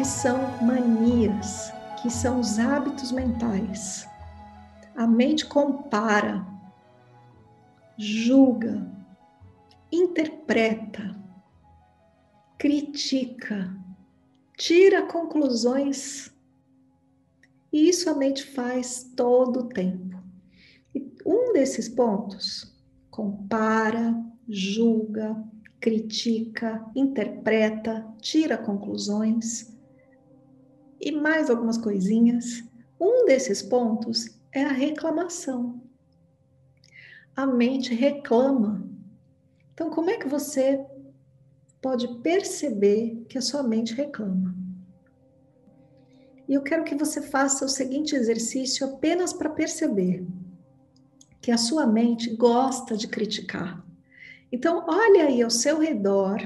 que são manias, que são os hábitos mentais. A mente compara, julga, interpreta, critica, tira conclusões. E isso a mente faz todo o tempo. E um desses pontos, compara, julga, critica, interpreta, tira conclusões, e mais algumas coisinhas. Um desses pontos é a reclamação. A mente reclama. Então, como é que você pode perceber que a sua mente reclama? E eu quero que você faça o seguinte exercício apenas para perceber que a sua mente gosta de criticar. Então, olha aí ao seu redor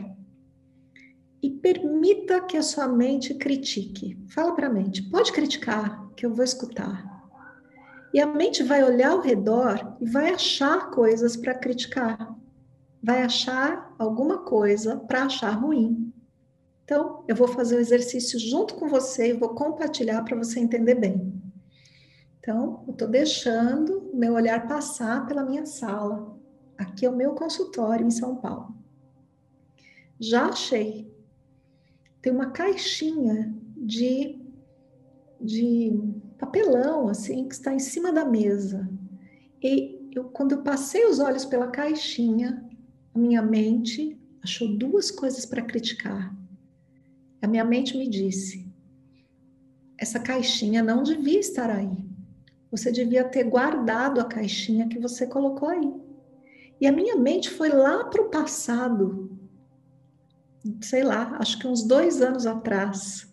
e permita que a sua mente critique. Fala para a mente, pode criticar, que eu vou escutar. E a mente vai olhar ao redor e vai achar coisas para criticar. Vai achar alguma coisa para achar ruim. Então, eu vou fazer o exercício junto com você e vou compartilhar para você entender bem. Então, eu estou deixando o meu olhar passar pela minha sala. Aqui é o meu consultório em São Paulo. Já achei tem uma caixinha de, de papelão, assim, que está em cima da mesa. E eu, quando eu passei os olhos pela caixinha, a minha mente achou duas coisas para criticar. A minha mente me disse: essa caixinha não devia estar aí. Você devia ter guardado a caixinha que você colocou aí. E a minha mente foi lá para o passado, sei lá, acho que uns dois anos atrás,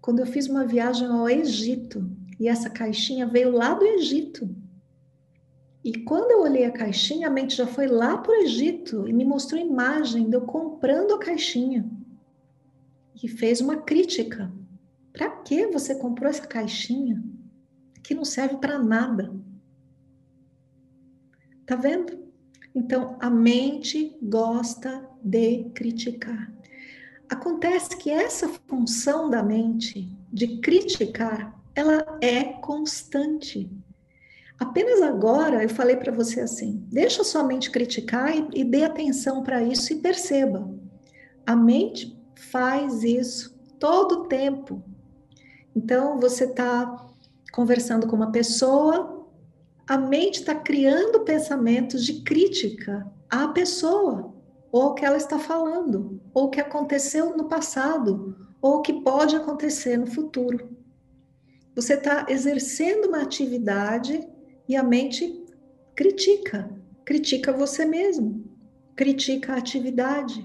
quando eu fiz uma viagem ao Egito e essa caixinha veio lá do Egito. E quando eu olhei a caixinha, a mente já foi lá para o Egito e me mostrou imagem de eu comprando a caixinha. E fez uma crítica. Para que você comprou essa caixinha? Que não serve para nada. Tá vendo? Então, a mente gosta de criticar. Acontece que essa função da mente de criticar, ela é constante. Apenas agora eu falei para você assim: deixa sua mente criticar e, e dê atenção para isso e perceba. A mente faz isso todo o tempo. Então você está conversando com uma pessoa, a mente está criando pensamentos de crítica à pessoa ou o que ela está falando, ou o que aconteceu no passado, ou o que pode acontecer no futuro. Você está exercendo uma atividade e a mente critica, critica você mesmo, critica a atividade.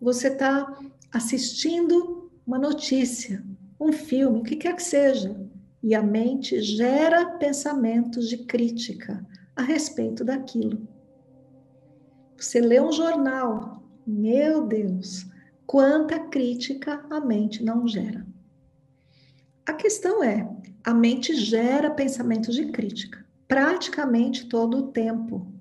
Você está assistindo uma notícia, um filme, o que quer que seja, e a mente gera pensamentos de crítica a respeito daquilo. Você lê um jornal, meu Deus, quanta crítica a mente não gera. A questão é, a mente gera pensamentos de crítica praticamente todo o tempo.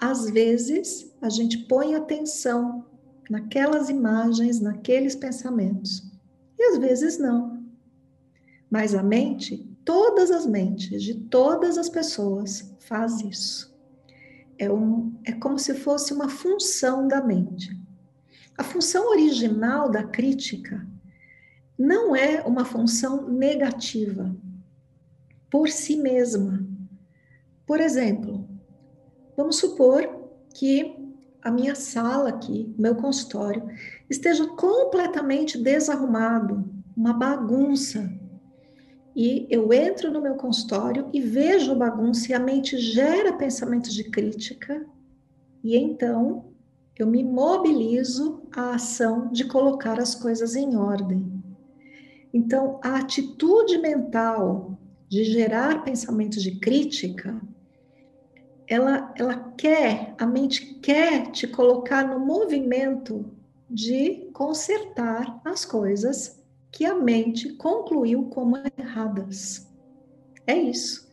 Às vezes, a gente põe atenção naquelas imagens, naqueles pensamentos, e às vezes não. Mas a mente, todas as mentes de todas as pessoas faz isso é, um, é como se fosse uma função da mente. A função original da crítica não é uma função negativa por si mesma. Por exemplo, vamos supor que a minha sala aqui, meu consultório, esteja completamente desarrumado, uma bagunça, e eu entro no meu consultório e vejo bagunça e a mente gera pensamentos de crítica, e então eu me mobilizo à ação de colocar as coisas em ordem. Então, a atitude mental de gerar pensamentos de crítica, ela, ela quer, a mente quer te colocar no movimento de consertar as coisas que a mente concluiu como erradas. É isso.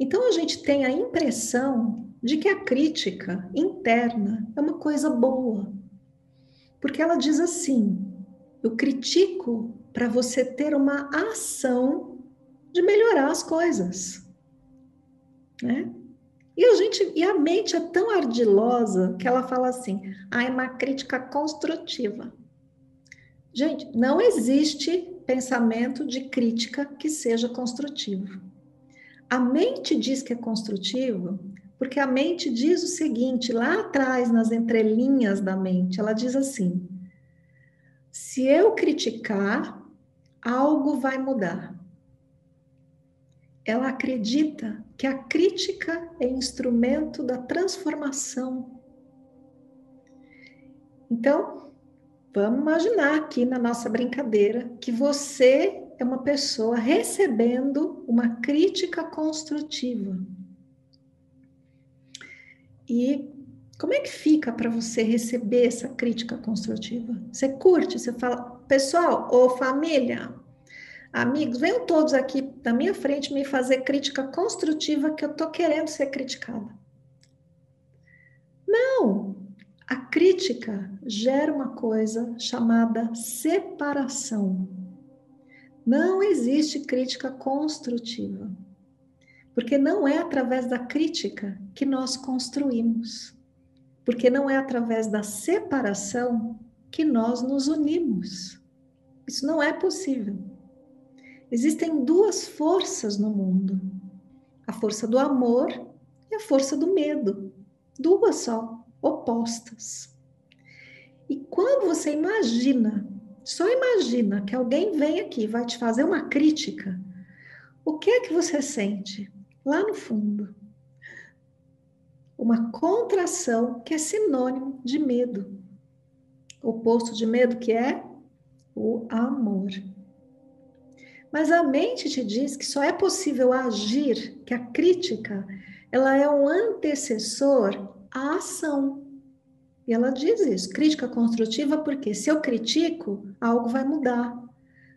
Então a gente tem a impressão de que a crítica interna é uma coisa boa. Porque ela diz assim: eu critico para você ter uma ação de melhorar as coisas. Né? E a gente, e a mente é tão ardilosa que ela fala assim: "Ah, é uma crítica construtiva". Gente, não existe pensamento de crítica que seja construtivo. A mente diz que é construtivo porque a mente diz o seguinte, lá atrás, nas entrelinhas da mente, ela diz assim: se eu criticar, algo vai mudar ela acredita que a crítica é instrumento da transformação. Então, vamos imaginar aqui na nossa brincadeira que você é uma pessoa recebendo uma crítica construtiva. E como é que fica para você receber essa crítica construtiva? Você curte? Você fala, pessoal, ou família, Amigos, venham todos aqui na minha frente me fazer crítica construtiva que eu estou querendo ser criticada. Não! A crítica gera uma coisa chamada separação. Não existe crítica construtiva. Porque não é através da crítica que nós construímos. Porque não é através da separação que nós nos unimos. Isso não é possível. Existem duas forças no mundo: a força do amor e a força do medo. Duas só, opostas. E quando você imagina, só imagina que alguém vem aqui vai te fazer uma crítica, o que é que você sente lá no fundo? Uma contração que é sinônimo de medo. O oposto de medo que é o amor. Mas a mente te diz que só é possível agir, que a crítica ela é um antecessor à ação. E ela diz isso, crítica construtiva, porque se eu critico, algo vai mudar.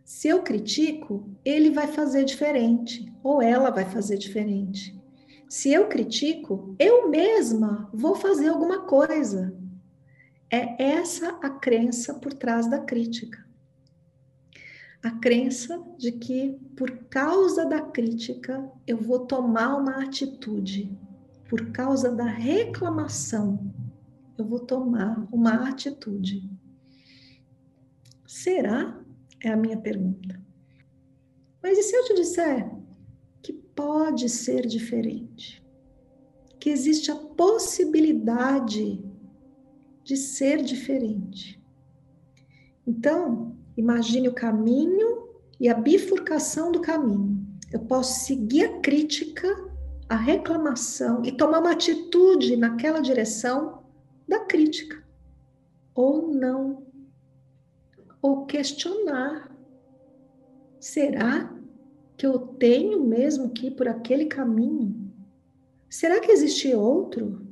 Se eu critico, ele vai fazer diferente, ou ela vai fazer diferente. Se eu critico, eu mesma vou fazer alguma coisa. É essa a crença por trás da crítica a crença de que por causa da crítica eu vou tomar uma atitude, por causa da reclamação eu vou tomar uma atitude. Será? É a minha pergunta. Mas e se eu te disser que pode ser diferente? Que existe a possibilidade de ser diferente? Então, Imagine o caminho e a bifurcação do caminho. Eu posso seguir a crítica, a reclamação e tomar uma atitude naquela direção da crítica. Ou não. Ou questionar. Será que eu tenho mesmo que ir por aquele caminho? Será que existe outro?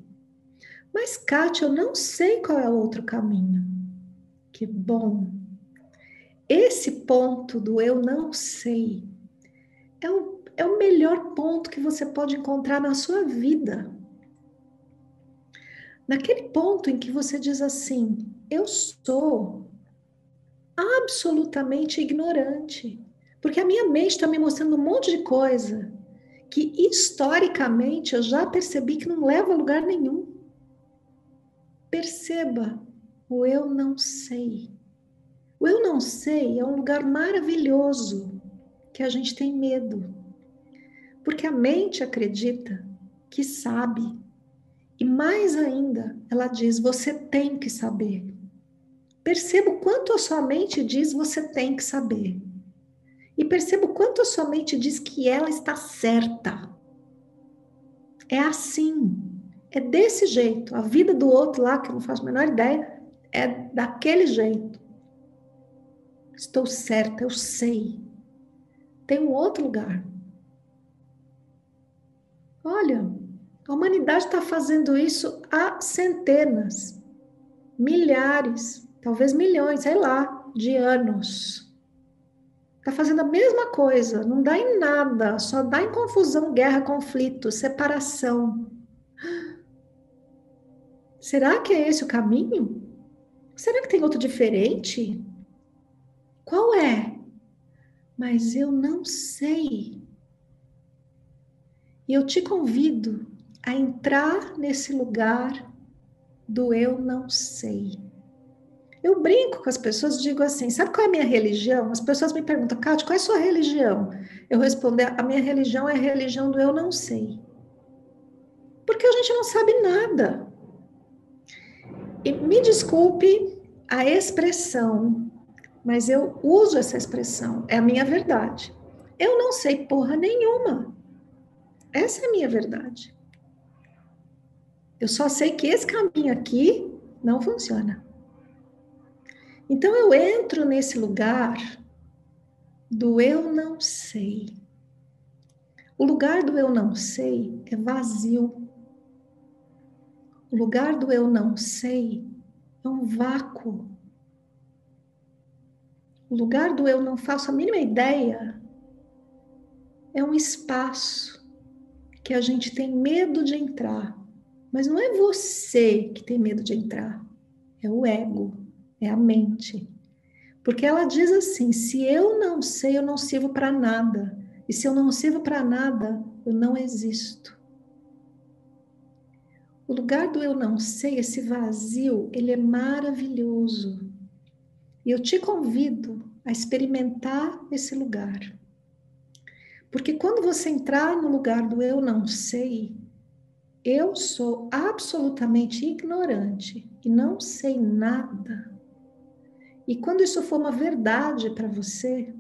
Mas, Kátia, eu não sei qual é o outro caminho. Que bom esse ponto do eu não sei é o, é o melhor ponto que você pode encontrar na sua vida. Naquele ponto em que você diz assim: eu sou absolutamente ignorante, porque a minha mente está me mostrando um monte de coisa que historicamente eu já percebi que não leva a lugar nenhum. Perceba o eu não sei. O eu não sei é um lugar maravilhoso que a gente tem medo. Porque a mente acredita que sabe. E mais ainda, ela diz: você tem que saber. Perceba o quanto a sua mente diz você tem que saber. E perceba o quanto a sua mente diz que ela está certa. É assim. É desse jeito. A vida do outro lá, que eu não faço a menor ideia, é daquele jeito. Estou certa, eu sei. tem um outro lugar. Olha, a humanidade está fazendo isso há centenas, milhares, talvez milhões, sei lá, de anos. Está fazendo a mesma coisa, não dá em nada, só dá em confusão, guerra, conflito, separação. Será que é esse o caminho? Será que tem outro diferente? Qual é? Mas eu não sei. E eu te convido a entrar nesse lugar do eu não sei. Eu brinco com as pessoas, digo assim: sabe qual é a minha religião? As pessoas me perguntam, Cátia, qual é a sua religião? Eu respondo: a minha religião é a religião do eu não sei. Porque a gente não sabe nada. E me desculpe a expressão, mas eu uso essa expressão, é a minha verdade. Eu não sei porra nenhuma. Essa é a minha verdade. Eu só sei que esse caminho aqui não funciona. Então eu entro nesse lugar do eu não sei. O lugar do eu não sei é vazio. O lugar do eu não sei é um vácuo. O lugar do eu não faço a mínima ideia é um espaço que a gente tem medo de entrar. Mas não é você que tem medo de entrar, é o ego, é a mente. Porque ela diz assim: se eu não sei, eu não sirvo para nada. E se eu não sirvo para nada, eu não existo. O lugar do eu não sei, esse vazio, ele é maravilhoso. E eu te convido a experimentar esse lugar. Porque quando você entrar no lugar do eu não sei, eu sou absolutamente ignorante e não sei nada. E quando isso for uma verdade para você,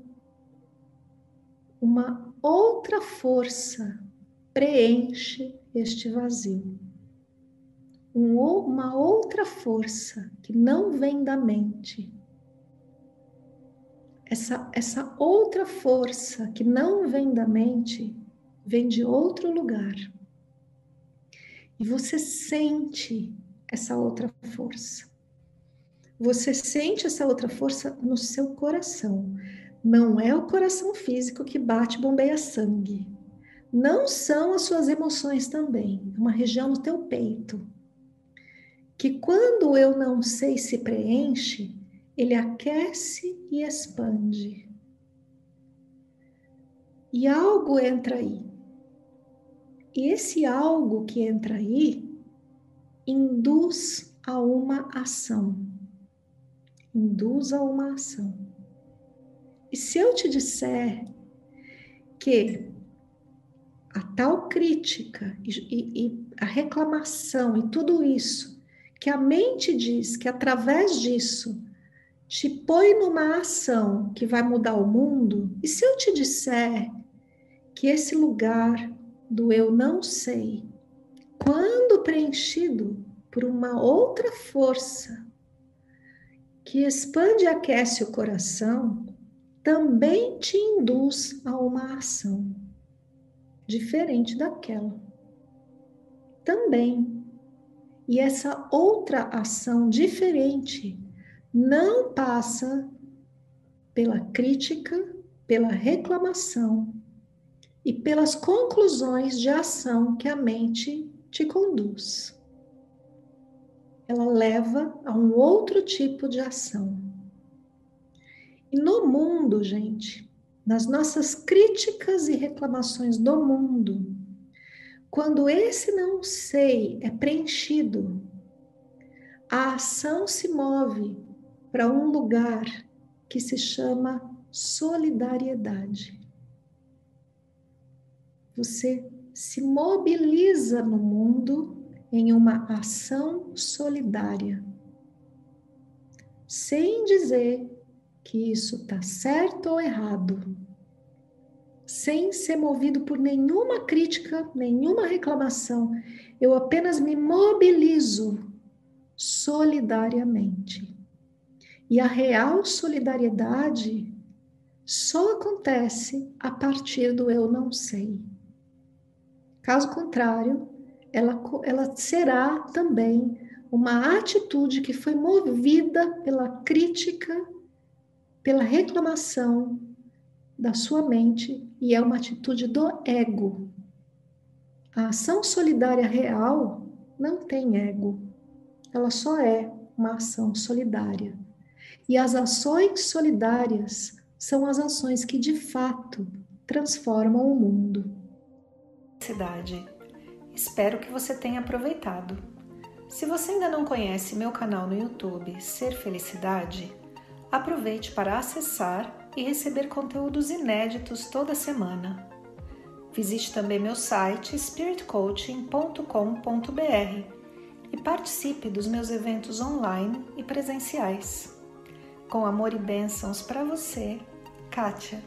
uma outra força preenche este vazio. Um, uma outra força que não vem da mente essa, essa outra força que não vem da mente, vem de outro lugar. E você sente essa outra força. Você sente essa outra força no seu coração. Não é o coração físico que bate, bombeia sangue. Não são as suas emoções também. É uma região no teu peito. Que quando eu não sei se preenche, ele aquece e expande. E algo entra aí. E esse algo que entra aí induz a uma ação. Induz a uma ação. E se eu te disser que a tal crítica e, e, e, a reclamação e tudo isso, que a mente diz que através disso te põe numa ação que vai mudar o mundo, e se eu te disser que esse lugar do eu não sei, quando preenchido por uma outra força que expande e aquece o coração, também te induz a uma ação diferente daquela. Também. E essa outra ação diferente não passa pela crítica, pela reclamação e pelas conclusões de ação que a mente te conduz. Ela leva a um outro tipo de ação. E no mundo, gente, nas nossas críticas e reclamações do mundo, quando esse não sei é preenchido, a ação se move para um lugar que se chama solidariedade. Você se mobiliza no mundo em uma ação solidária, sem dizer que isso está certo ou errado, sem ser movido por nenhuma crítica, nenhuma reclamação, eu apenas me mobilizo solidariamente. E a real solidariedade só acontece a partir do eu não sei. Caso contrário, ela, ela será também uma atitude que foi movida pela crítica, pela reclamação da sua mente e é uma atitude do ego. A ação solidária real não tem ego, ela só é uma ação solidária. E as ações solidárias são as ações que de fato transformam o mundo. Cidade. Espero que você tenha aproveitado. Se você ainda não conhece meu canal no YouTube Ser Felicidade, aproveite para acessar e receber conteúdos inéditos toda semana. Visite também meu site spiritcoaching.com.br e participe dos meus eventos online e presenciais. Com amor e bênçãos para você, Kátia.